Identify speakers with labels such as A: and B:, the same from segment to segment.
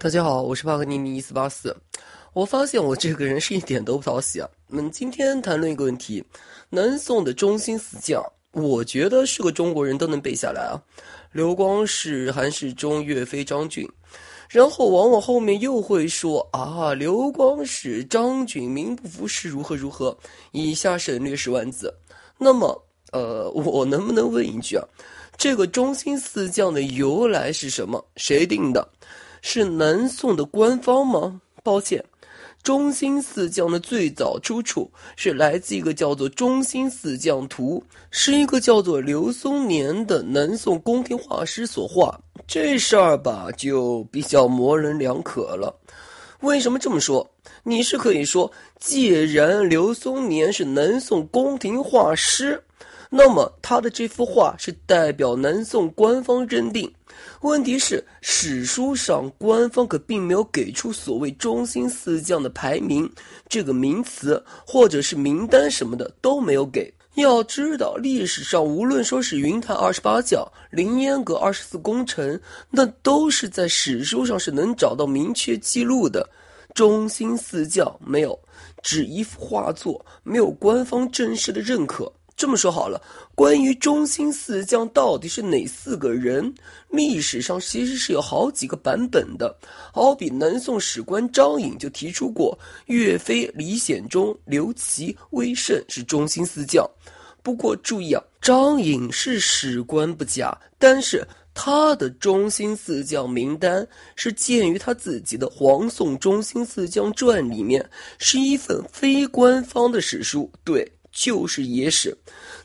A: 大家好，我是帕克尼尼一四八四。我发现我这个人是一点都不讨喜啊。我们今天谈论一个问题：南宋的中兴四将，我觉得是个中国人都能背下来啊。刘光世、韩世忠、岳飞、张俊，然后往往后面又会说啊，刘光世、张俊名不副实，如何如何。以下省略十万字。那么，呃，我能不能问一句啊？这个中兴四将的由来是什么？谁定的？是南宋的官方吗？抱歉，中兴四将的最早出处是来自一个叫做《中兴四将图》，是一个叫做刘松年的南宋宫廷画师所画。这事儿吧，就比较模棱两可了。为什么这么说？你是可以说，既然刘松年是南宋宫廷画师，那么他的这幅画是代表南宋官方认定。问题是，史书上官方可并没有给出所谓中兴四将的排名这个名词，或者是名单什么的都没有给。要知道，历史上无论说是云台二十八将、凌烟阁二十四功臣，那都是在史书上是能找到明确记录的。中兴四将没有，只一幅画作，没有官方正式的认可。这么说好了，关于中兴四将到底是哪四个人，历史上其实是有好几个版本的。好比南宋史官张颖就提出过，岳飞、李显忠、刘琦、威胜是中兴四将。不过注意啊，张颖是史官不假，但是他的中兴四将名单是鉴于他自己的《黄宋中兴四将传》里面，是一份非官方的史书。对。就是野史，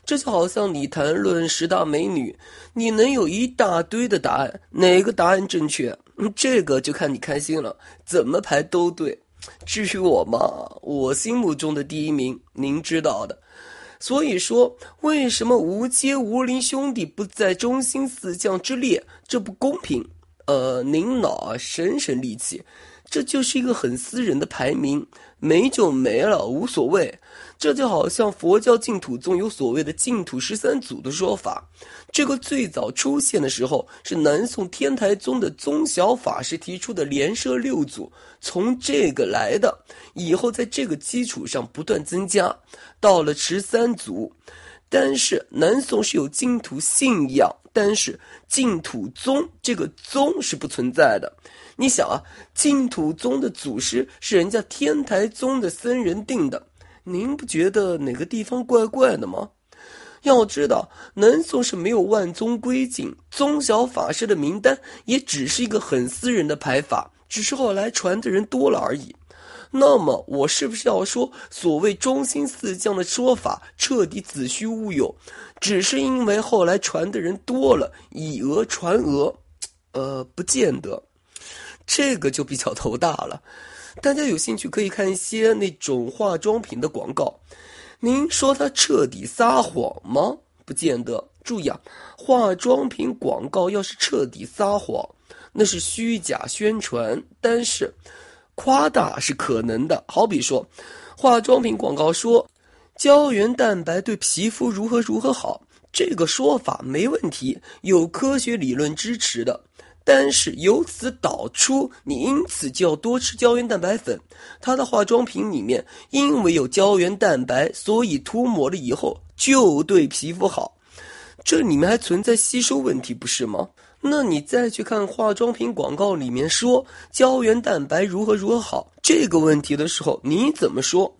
A: 这就好像你谈论十大美女，你能有一大堆的答案，哪个答案正确？这个就看你开心了，怎么排都对。至于我嘛，我心目中的第一名，您知道的。所以说，为什么吴阶、吴林兄弟不在中心四将之列？这不公平。呃，您脑省省力气。这就是一个很私人的排名，没就没了，无所谓。这就好像佛教净土宗有所谓的净土十三祖的说法，这个最早出现的时候是南宋天台宗的宗小法师提出的连摄六祖，从这个来的，以后在这个基础上不断增加，到了十三祖。但是南宋是有净土信仰，但是净土宗这个宗是不存在的。你想啊，净土宗的祖师是人家天台宗的僧人定的，您不觉得哪个地方怪怪的吗？要知道，南宋是没有万宗归净，宗小法师的名单也只是一个很私人的排法，只是后来传的人多了而已。那么，我是不是要说，所谓中心四将的说法彻底子虚乌有，只是因为后来传的人多了，以讹传讹？呃，不见得。这个就比较头大了，大家有兴趣可以看一些那种化妆品的广告。您说他彻底撒谎吗？不见得。注意啊，化妆品广告要是彻底撒谎，那是虚假宣传，但是夸大是可能的。好比说，化妆品广告说胶原蛋白对皮肤如何如何好，这个说法没问题，有科学理论支持的。但是由此导出，你因此就要多吃胶原蛋白粉。它的化妆品里面因为有胶原蛋白，所以涂抹了以后就对皮肤好。这里面还存在吸收问题，不是吗？那你再去看化妆品广告里面说胶原蛋白如何如何好这个问题的时候，你怎么说？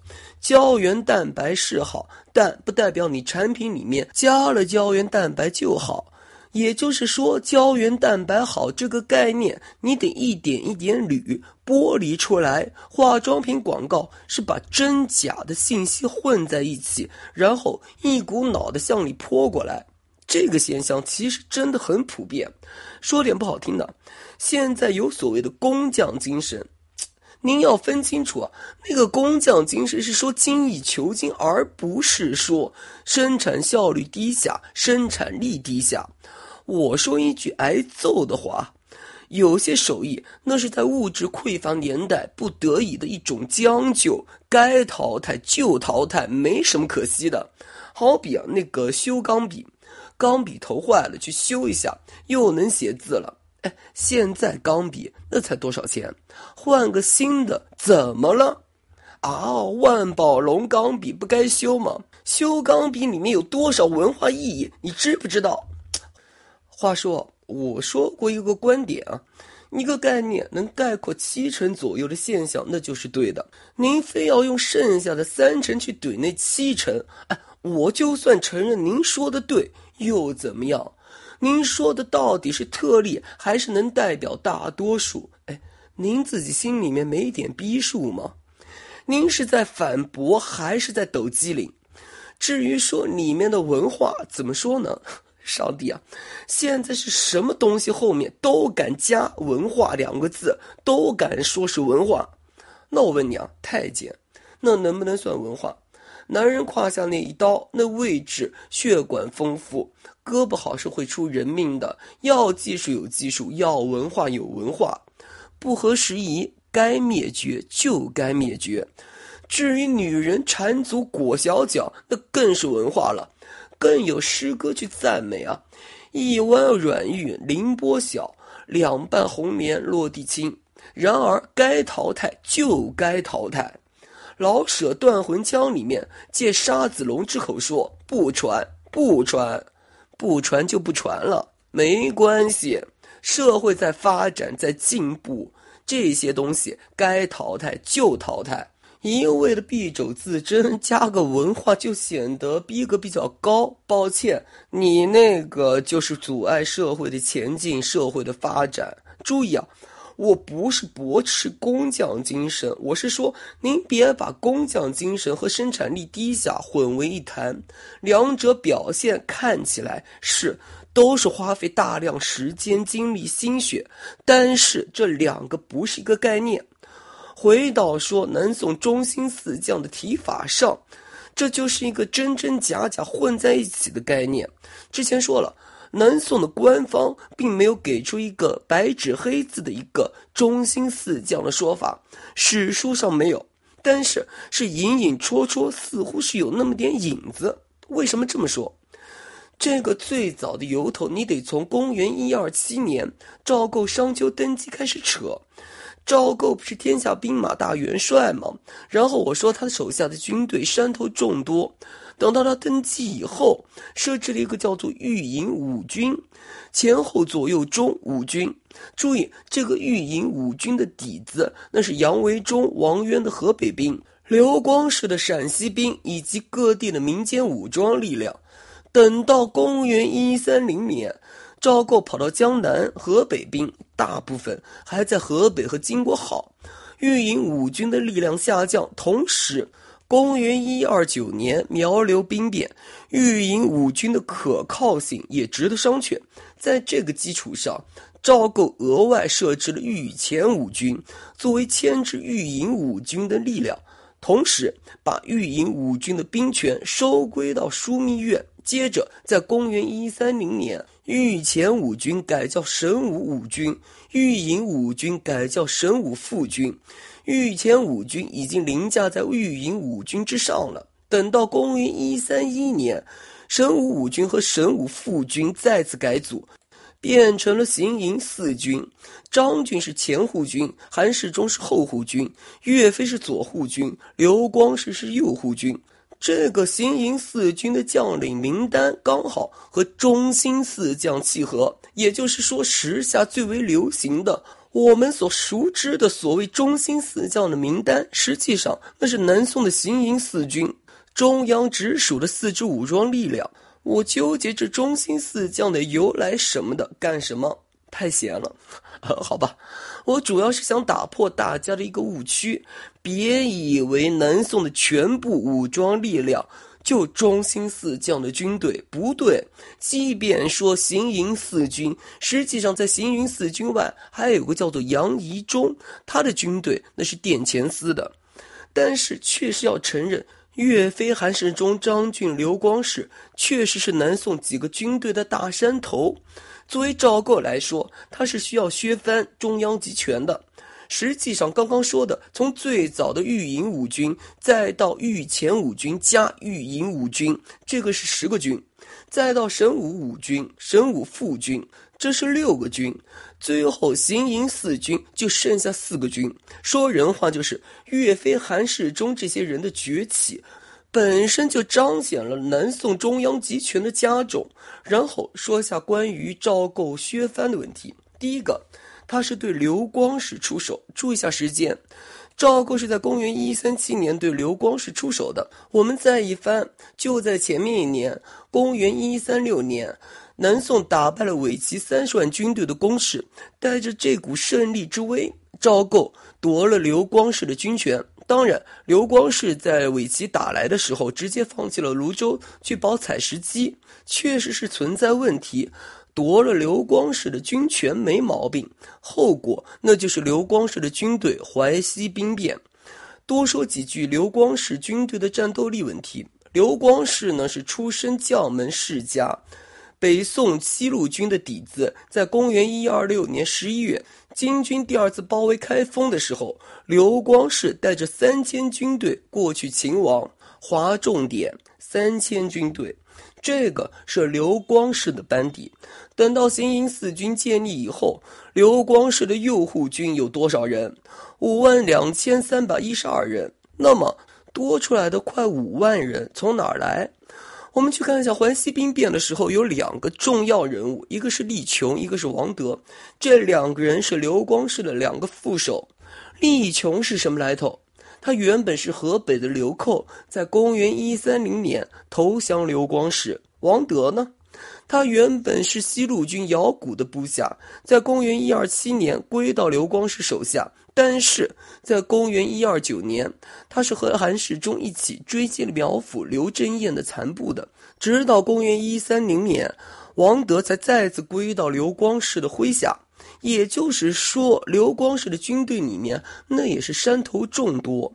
A: 胶原蛋白是好，但不代表你产品里面加了胶原蛋白就好。也就是说，胶原蛋白好这个概念，你得一点一点捋剥离出来。化妆品广告是把真假的信息混在一起，然后一股脑的向你泼过来。这个现象其实真的很普遍。说点不好听的，现在有所谓的工匠精神，您要分清楚啊，那个工匠精神是说精益求精，而不是说生产效率低下、生产力低下。我说一句挨揍的话，有些手艺那是在物质匮乏年代不得已的一种将就，该淘汰就淘汰，没什么可惜的。好比啊，那个修钢笔，钢笔头坏了去修一下，又能写字了。哎，现在钢笔那才多少钱？换个新的怎么了？啊，万宝龙钢笔不该修吗？修钢笔里面有多少文化意义？你知不知道？话说，我说过一个观点啊，一个概念能概括七成左右的现象，那就是对的。您非要用剩下的三成去怼那七成，哎，我就算承认您说的对，又怎么样？您说的到底是特例，还是能代表大多数？哎，您自己心里面没点逼数吗？您是在反驳还是在抖机灵？至于说里面的文化怎么说呢？上帝啊，现在是什么东西后面都敢加“文化”两个字，都敢说是文化。那我问你啊，太监，那能不能算文化？男人胯下那一刀，那位置血管丰富，割不好是会出人命的。要技术有技术，要文化有文化，不合时宜。该灭绝就该灭绝，至于女人缠足裹小脚，那更是文化了，更有诗歌去赞美啊！一弯软玉凌波小，两瓣红棉落地轻。然而该淘汰就该淘汰。老舍《断魂枪》里面借沙子龙之口说：“不传，不传，不传就不传了，没关系。社会在发展，在进步。”这些东西该淘汰就淘汰，一味的敝帚自珍，加个文化就显得逼格比较高。抱歉，你那个就是阻碍社会的前进、社会的发展。注意啊，我不是驳斥工匠精神，我是说您别把工匠精神和生产力低下混为一谈，两者表现看起来是。都是花费大量时间、精力、心血，但是这两个不是一个概念。回到说南宋中兴四将的提法上，这就是一个真真假假混在一起的概念。之前说了，南宋的官方并没有给出一个白纸黑字的一个中兴四将的说法，史书上没有，但是是隐隐绰绰，似乎是有那么点影子。为什么这么说？这个最早的由头，你得从公元一二七年赵构商丘登基开始扯。赵构不是天下兵马大元帅吗？然后我说他手下的军队山头众多。等到他登基以后，设置了一个叫做御营五军，前后左右中五军。注意这个御营五军的底子，那是杨维忠、王渊的河北兵，刘光世的陕西兵，以及各地的民间武装力量。等到公元一三零年，赵构跑到江南，河北兵大部分还在河北和金国好，御营五军的力量下降。同时，公元一二九年苗刘兵变，御营五军的可靠性也值得商榷。在这个基础上，赵构额外设置了御前五军，作为牵制御营五军的力量，同时把御营五军的兵权收归到枢密院。接着，在公元一三零年，御前五军改叫神武五军，御营五军改叫神武副军。御前五军已经凌驾在御营五军之上了。等到公元一三一年，神武五军和神武副军再次改组，变成了行营四军。张俊是前护军，韩世忠是后护军，岳飞是左护军，刘光世是右护军。这个行营四军的将领名单刚好和中兴四将契合，也就是说，时下最为流行的我们所熟知的所谓中兴四将的名单，实际上那是南宋的行营四军，中央直属的四支武装力量。我纠结这中兴四将的由来什么的干什么？太闲了，好吧。我主要是想打破大家的一个误区，别以为南宋的全部武装力量就中兴四将的军队不对。即便说行营四军，实际上在行营四军外还有个叫做杨仪忠，他的军队那是殿前司的。但是确实要承认，岳飞、韩世忠、张俊、刘光世确实是南宋几个军队的大山头。作为赵构来说，他是需要削藩中央集权的。实际上，刚刚说的，从最早的御营五军，再到御前五军加御营五军，这个是十个军；再到神武五军、神武副军，这是六个军；最后行营四军就剩下四个军。说人话就是岳飞、韩世忠这些人的崛起，本身就彰显了南宋中央集权的加重。然后说下关于赵构、削藩的问题。第一个，他是对刘光世出手。注意一下时间。赵构是在公元一三七年对刘光世出手的。我们再一翻，就在前面一年，公元一三六年，南宋打败了伪齐三十万军队的攻势，带着这股胜利之威，赵构夺了刘光世的军权。当然，刘光世在伪齐打来的时候，直接放弃了泸州去保采石矶，确实是存在问题。夺了刘光世的军权没毛病，后果那就是刘光世的军队淮西兵变。多说几句刘光世军队的战斗力问题。刘光世呢是出身将门世家，北宋七路军的底子。在公元一二六年十一月，金军第二次包围开封的时候，刘光世带着三千军队过去擒王，划重点：三千军队。这个是刘光世的班底。等到行营四军建立以后，刘光世的右护军有多少人？五万两千三百一十二人。那么多出来的快五万人从哪儿来？我们去看一下淮西兵变的时候，有两个重要人物，一个是力琼，一个是王德。这两个人是刘光世的两个副手。力琼是什么来头？他原本是河北的流寇，在公元一三零年投降刘光世。王德呢，他原本是西路军姚古的部下，在公元一二七年归到刘光世手下。但是在公元一二九年，他是和韩世忠一起追击了苗阜刘真彦的残部的。直到公元一三零年，王德才再次归到刘光世的麾下。也就是说，刘光世的军队里面，那也是山头众多。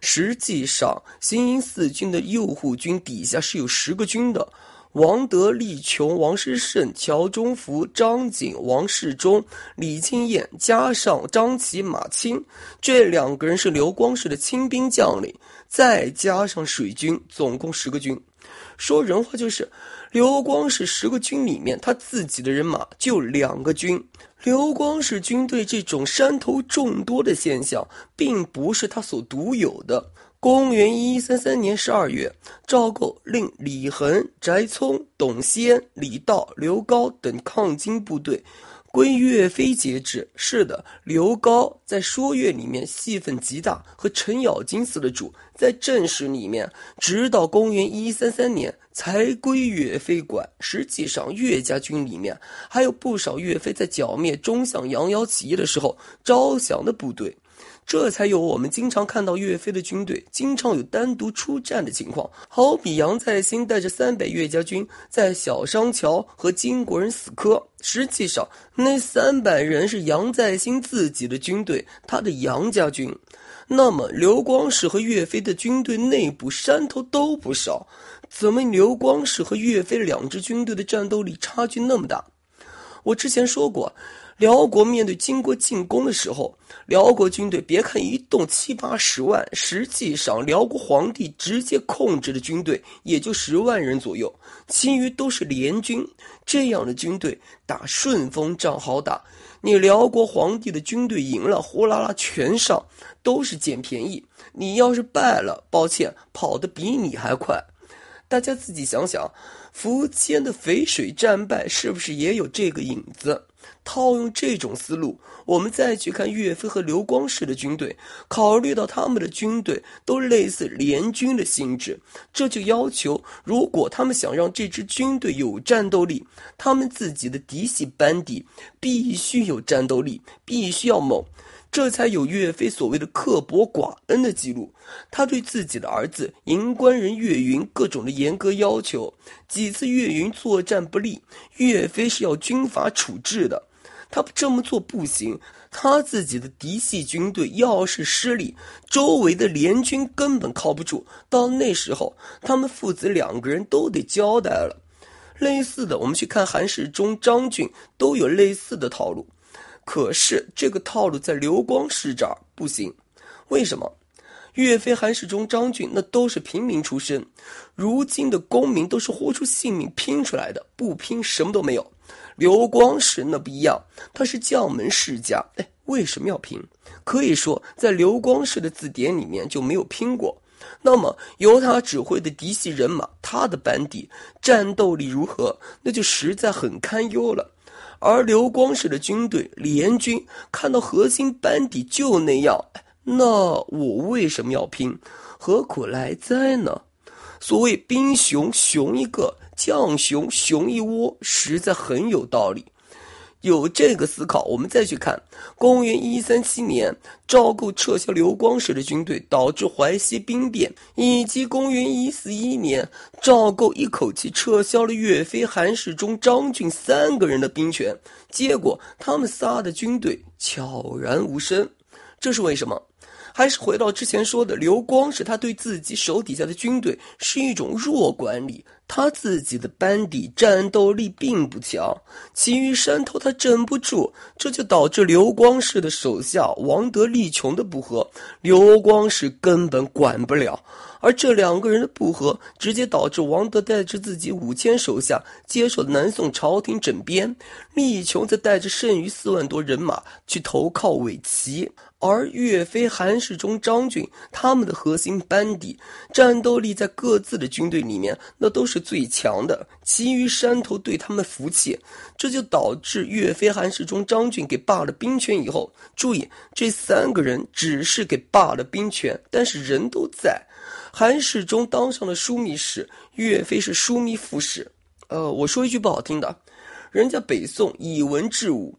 A: 实际上，行营四军的右护军底下是有十个军的：王德、立琼、王师胜、乔中福、张景、王世忠、李金燕，加上张琪、马清，这两个人是刘光世的亲兵将领，再加上水军，总共十个军。说人话就是，刘光世十个军里面，他自己的人马就两个军。刘光世军队这种山头众多的现象，并不是他所独有的。公元一三三年十二月，赵构令李恒、翟聪、董先、李道、刘高等抗金部队。归岳飞节制。是的，刘高在说岳里面戏份极大，和程咬金似的主。在正史里面，直到公元一三三年才归岳飞管。实际上，岳家军里面还有不少岳飞在剿灭中相杨瑶起义的时候招降的部队。这才有我们经常看到岳飞的军队经常有单独出战的情况，好比杨再兴带着三百岳家军在小商桥和金国人死磕。实际上，那三百人是杨再兴自己的军队，他的杨家军。那么，刘光世和岳飞的军队内部山头都不少，怎么刘光世和岳飞两支军队的战斗力差距那么大？我之前说过。辽国面对金国进攻的时候，辽国军队别看一动七八十万，实际上辽国皇帝直接控制的军队也就十万人左右，其余都是联军。这样的军队打顺风仗好打，你辽国皇帝的军队赢了，呼啦啦全上，都是捡便宜；你要是败了，抱歉，跑得比你还快。大家自己想想，苻坚的淝水战败是不是也有这个影子？套用这种思路，我们再去看岳飞和刘光世的军队，考虑到他们的军队都类似联军的性质，这就要求，如果他们想让这支军队有战斗力，他们自己的嫡系班底必须有战斗力，必须要猛。这才有岳飞所谓的刻薄寡恩的记录。他对自己的儿子银官人岳云各种的严格要求，几次岳云作战不利，岳飞是要军法处置的。他这么做不行，他自己的嫡系军队要是失利，周围的联军根本靠不住。到那时候，他们父子两个人都得交代了。类似的，我们去看韩世忠、张俊都有类似的套路。可是这个套路在刘光世这儿不行，为什么？岳飞、韩世忠、张俊那都是平民出身，如今的功名都是豁出性命拼出来的，不拼什么都没有。刘光世那不一样，他是将门世家。哎，为什么要拼？可以说，在刘光世的字典里面就没有拼过。那么，由他指挥的嫡系人马，他的班底战斗力如何？那就实在很堪忧了。而刘光世的军队联军看到核心班底就那样，那我为什么要拼？何苦来哉呢？所谓兵熊熊一个，将熊熊一窝，实在很有道理。有这个思考，我们再去看公元一三七年赵构撤销刘光世的军队，导致淮西兵变，以及公元一四一年赵构一口气撤销了岳飞、韩世忠、张俊三个人的兵权，结果他们仨的军队悄然无声，这是为什么？还是回到之前说的，刘光世他对自己手底下的军队是一种弱管理，他自己的班底战斗力并不强，其余山头他镇不住，这就导致刘光世的手下王德、力穷的不和，刘光世根本管不了。而这两个人的不和，直接导致王德带着自己五千手下接受南宋朝廷整编，力穷则带着剩余四万多人马去投靠伪齐。而岳飞、韩世忠、张俊他们的核心班底战斗力在各自的军队里面那都是最强的，其余山头对他们服气，这就导致岳飞、韩世忠、张俊给罢了兵权以后，注意这三个人只是给罢了兵权，但是人都在。韩世忠当上了枢密使，岳飞是枢密副使。呃，我说一句不好听的，人家北宋以文治武。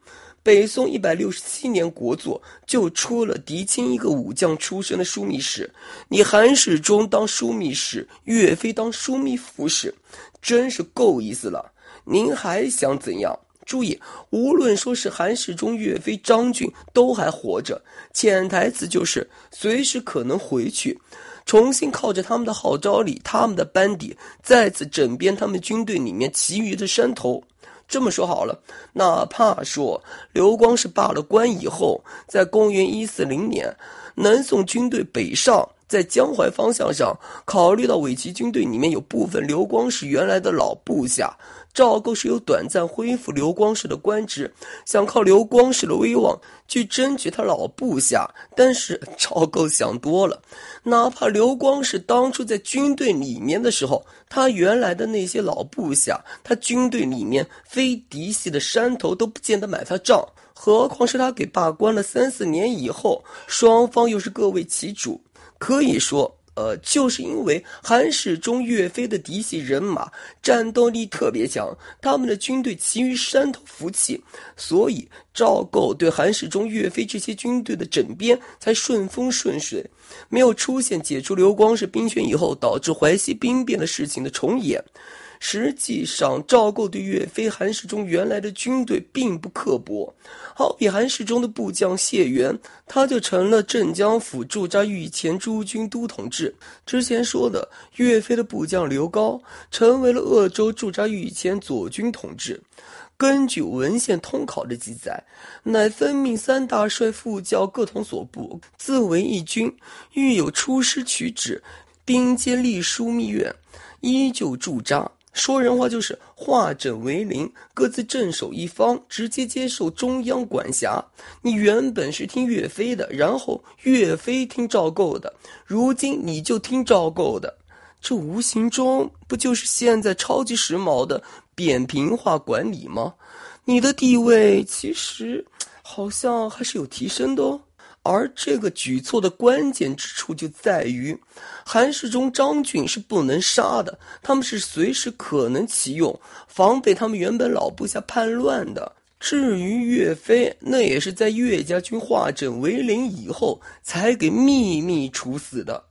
A: 北宋一百六十七年国祚就出了狄青一个武将出身的枢密使，你韩世忠当枢密使，岳飞当枢密副使，真是够意思了。您还想怎样？注意，无论说是韩世忠、岳飞、张俊都还活着，潜台词就是随时可能回去，重新靠着他们的号召力、他们的班底，再次整编他们军队里面其余的山头。这么说好了，哪怕说刘光世罢了官以后，在公元一四零年，南宋军队北上，在江淮方向上，考虑到伪齐军队里面有部分刘光世原来的老部下。赵构是有短暂恢复刘光世的官职，想靠刘光世的威望去争取他老部下，但是赵构想多了，哪怕刘光世当初在军队里面的时候，他原来的那些老部下，他军队里面非嫡系的山头都不见得买他账，何况是他给罢官了三四年以后，双方又是各为其主，可以说。呃，就是因为韩世忠、岳飞的嫡系人马战斗力特别强，他们的军队其余山头服气，所以赵构对韩世忠、岳飞这些军队的整编才顺风顺水，没有出现解除刘光世兵权以后导致淮西兵变的事情的重演。实际上，赵构对岳飞、韩世忠原来的军队并不刻薄。好比韩世忠的部将谢元，他就成了镇江府驻扎御前诸军都统制。之前说的岳飞的部将刘高，成为了鄂州驻扎御前左军统制。根据文献通考的记载，乃分命三大帅副教各统所部，自为一军。欲有出师取旨，兵皆隶枢密院，依旧驻扎。说人话就是化整为零，各自镇守一方，直接接受中央管辖。你原本是听岳飞的，然后岳飞听赵构的，如今你就听赵构的，这无形中不就是现在超级时髦的扁平化管理吗？你的地位其实好像还是有提升的哦。而这个举措的关键之处就在于，韩世忠、张俊是不能杀的，他们是随时可能启用，防备他们原本老部下叛乱的。至于岳飞，那也是在岳家军化整为零以后才给秘密处死的。